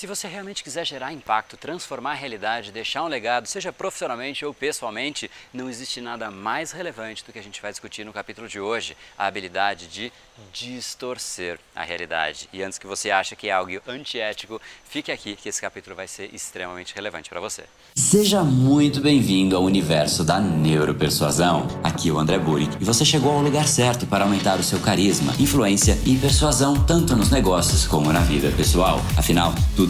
Se você realmente quiser gerar impacto, transformar a realidade, deixar um legado, seja profissionalmente ou pessoalmente, não existe nada mais relevante do que a gente vai discutir no capítulo de hoje, a habilidade de distorcer a realidade. E antes que você ache que é algo antiético, fique aqui que esse capítulo vai ser extremamente relevante para você. Seja muito bem-vindo ao universo da neuropersuasão. Aqui é o André Burick e você chegou ao lugar certo para aumentar o seu carisma, influência e persuasão tanto nos negócios como na vida pessoal. Afinal, tudo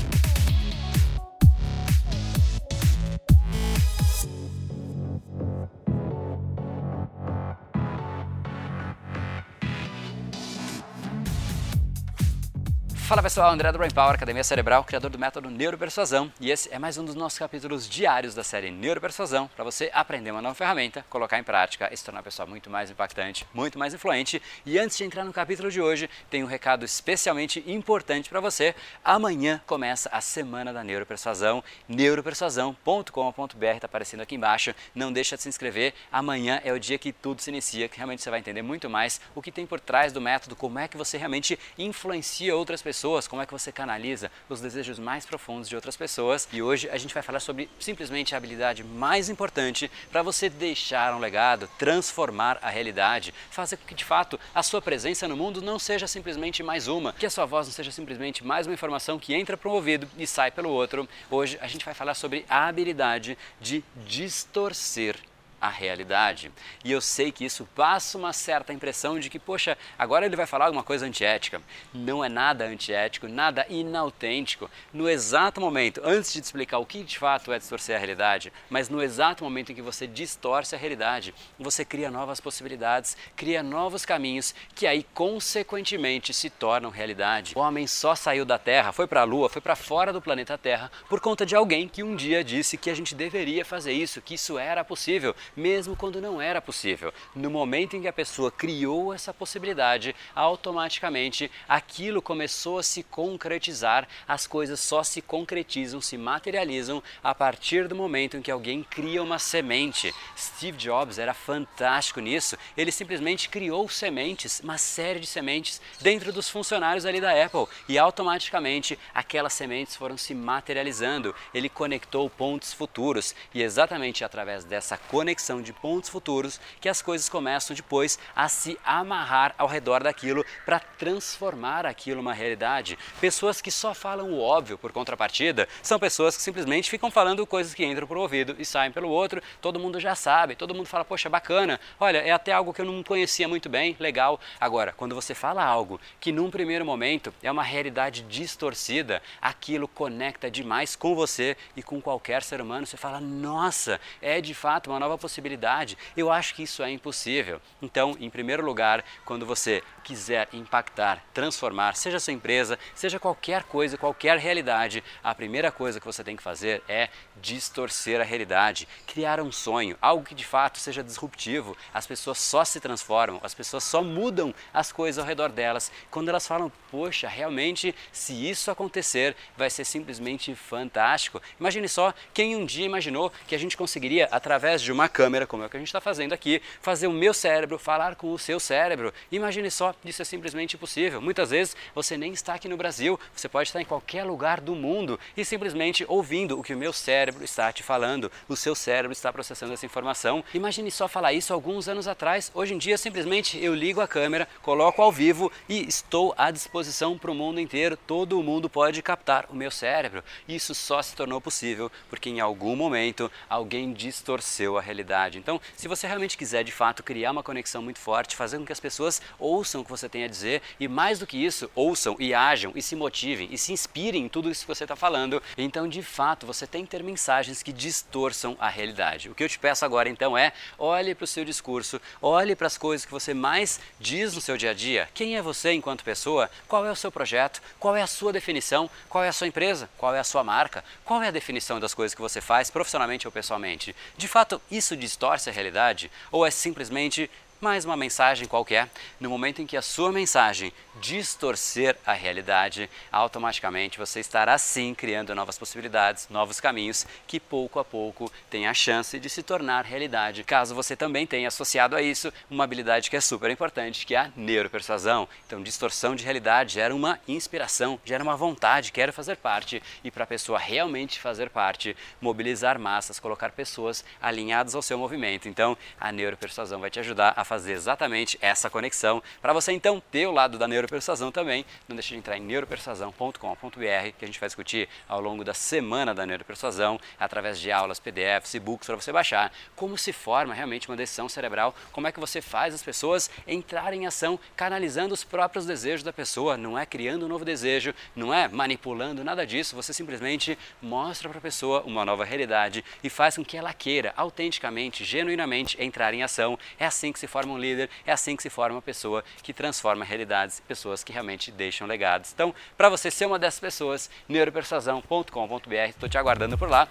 Fala pessoal, André do Brain Power, Academia Cerebral, criador do método Neuropersuasão, e esse é mais um dos nossos capítulos diários da série Neuropersuasão, para você aprender uma nova ferramenta, colocar em prática e se tornar uma pessoa muito mais impactante, muito mais influente. E antes de entrar no capítulo de hoje, tem um recado especialmente importante para você. Amanhã começa a semana da Neuropersuasão, neuropersuasão.com.br, está aparecendo aqui embaixo. Não deixa de se inscrever. Amanhã é o dia que tudo se inicia, que realmente você vai entender muito mais o que tem por trás do método, como é que você realmente influencia outras pessoas pessoas, como é que você canaliza os desejos mais profundos de outras pessoas. E hoje a gente vai falar sobre simplesmente a habilidade mais importante para você deixar um legado, transformar a realidade, fazer com que de fato a sua presença no mundo não seja simplesmente mais uma, que a sua voz não seja simplesmente mais uma informação que entra para um ouvido e sai pelo outro. Hoje a gente vai falar sobre a habilidade de distorcer a realidade. E eu sei que isso passa uma certa impressão de que, poxa, agora ele vai falar alguma coisa antiética. Não é nada antiético, nada inautêntico. No exato momento, antes de te explicar o que de fato é distorcer a realidade, mas no exato momento em que você distorce a realidade, você cria novas possibilidades, cria novos caminhos que aí consequentemente se tornam realidade. O homem só saiu da Terra, foi para a Lua, foi para fora do planeta Terra por conta de alguém que um dia disse que a gente deveria fazer isso, que isso era possível mesmo quando não era possível. No momento em que a pessoa criou essa possibilidade, automaticamente aquilo começou a se concretizar, as coisas só se concretizam, se materializam a partir do momento em que alguém cria uma semente. Steve Jobs era fantástico nisso, ele simplesmente criou sementes, uma série de sementes dentro dos funcionários ali da Apple e automaticamente aquelas sementes foram se materializando. Ele conectou pontos futuros e exatamente através dessa conexão conexão de pontos futuros que as coisas começam depois a se amarrar ao redor daquilo para transformar aquilo uma realidade. Pessoas que só falam o óbvio por contrapartida são pessoas que simplesmente ficam falando coisas que entram por um ouvido e saem pelo outro, todo mundo já sabe, todo mundo fala, poxa, bacana, olha, é até algo que eu não conhecia muito bem, legal. Agora, quando você fala algo que num primeiro momento é uma realidade distorcida, aquilo conecta demais com você e com qualquer ser humano, você fala, nossa, é de fato uma nova possibilidade possibilidade. Eu acho que isso é impossível. Então, em primeiro lugar, quando você quiser impactar, transformar, seja sua empresa, seja qualquer coisa, qualquer realidade, a primeira coisa que você tem que fazer é distorcer a realidade, criar um sonho, algo que de fato seja disruptivo. As pessoas só se transformam, as pessoas só mudam as coisas ao redor delas quando elas falam: "Poxa, realmente, se isso acontecer, vai ser simplesmente fantástico". Imagine só quem um dia imaginou que a gente conseguiria através de uma câmera, como é o que a gente está fazendo aqui, fazer o meu cérebro falar com o seu cérebro. Imagine só, isso é simplesmente impossível. Muitas vezes você nem está aqui no Brasil, você pode estar em qualquer lugar do mundo e simplesmente ouvindo o que o meu cérebro está te falando. O seu cérebro está processando essa informação. Imagine só falar isso alguns anos atrás. Hoje em dia, simplesmente eu ligo a câmera, coloco ao vivo e estou à disposição para o mundo inteiro. Todo mundo pode captar o meu cérebro. Isso só se tornou possível porque em algum momento alguém distorceu a realidade realidade. Então, se você realmente quiser de fato criar uma conexão muito forte, fazer com que as pessoas ouçam o que você tem a dizer e mais do que isso, ouçam e ajam e se motivem e se inspirem em tudo isso que você está falando, então de fato você tem que ter mensagens que distorçam a realidade. O que eu te peço agora então é olhe para o seu discurso, olhe para as coisas que você mais diz no seu dia a dia. Quem é você enquanto pessoa? Qual é o seu projeto? Qual é a sua definição? Qual é a sua empresa? Qual é a sua marca? Qual é a definição das coisas que você faz profissionalmente ou pessoalmente? De fato, isso isso distorce a realidade? Ou é simplesmente mais uma mensagem qualquer. No momento em que a sua mensagem distorcer a realidade, automaticamente você estará sim criando novas possibilidades, novos caminhos que pouco a pouco têm a chance de se tornar realidade. Caso você também tenha associado a isso uma habilidade que é super importante, que é a neuropersuasão. Então, distorção de realidade gera uma inspiração, gera uma vontade, quero fazer parte e para a pessoa realmente fazer parte, mobilizar massas, colocar pessoas alinhadas ao seu movimento. Então, a neuropersuasão vai te ajudar a fazer exatamente essa conexão para você então ter o lado da neuropersuasão também. Não deixe de entrar em neuropersuasão.com.br que a gente vai discutir ao longo da semana da neuropersuasão, através de aulas, PDFs, e-books para você baixar, como se forma realmente uma decisão cerebral, como é que você faz as pessoas entrarem em ação, canalizando os próprios desejos da pessoa, não é criando um novo desejo, não é manipulando nada disso, você simplesmente mostra para a pessoa uma nova realidade e faz com que ela queira autenticamente, genuinamente entrar em ação. É assim que se forma um líder, é assim que se forma uma pessoa que transforma realidades, pessoas que realmente deixam legados. Então, para você ser uma dessas pessoas, neuropersuasão.com.br, estou te aguardando por lá.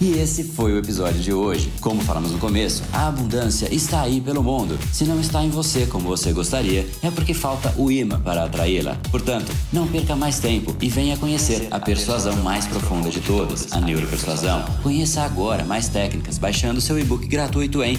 E esse foi o episódio de hoje. Como falamos no começo, a abundância está aí pelo mundo. Se não está em você como você gostaria, é porque falta o imã para atraí-la. Portanto, não perca mais tempo e venha conhecer a persuasão mais profunda de todas, a neuropersuasão. Conheça agora mais técnicas baixando seu e-book gratuito em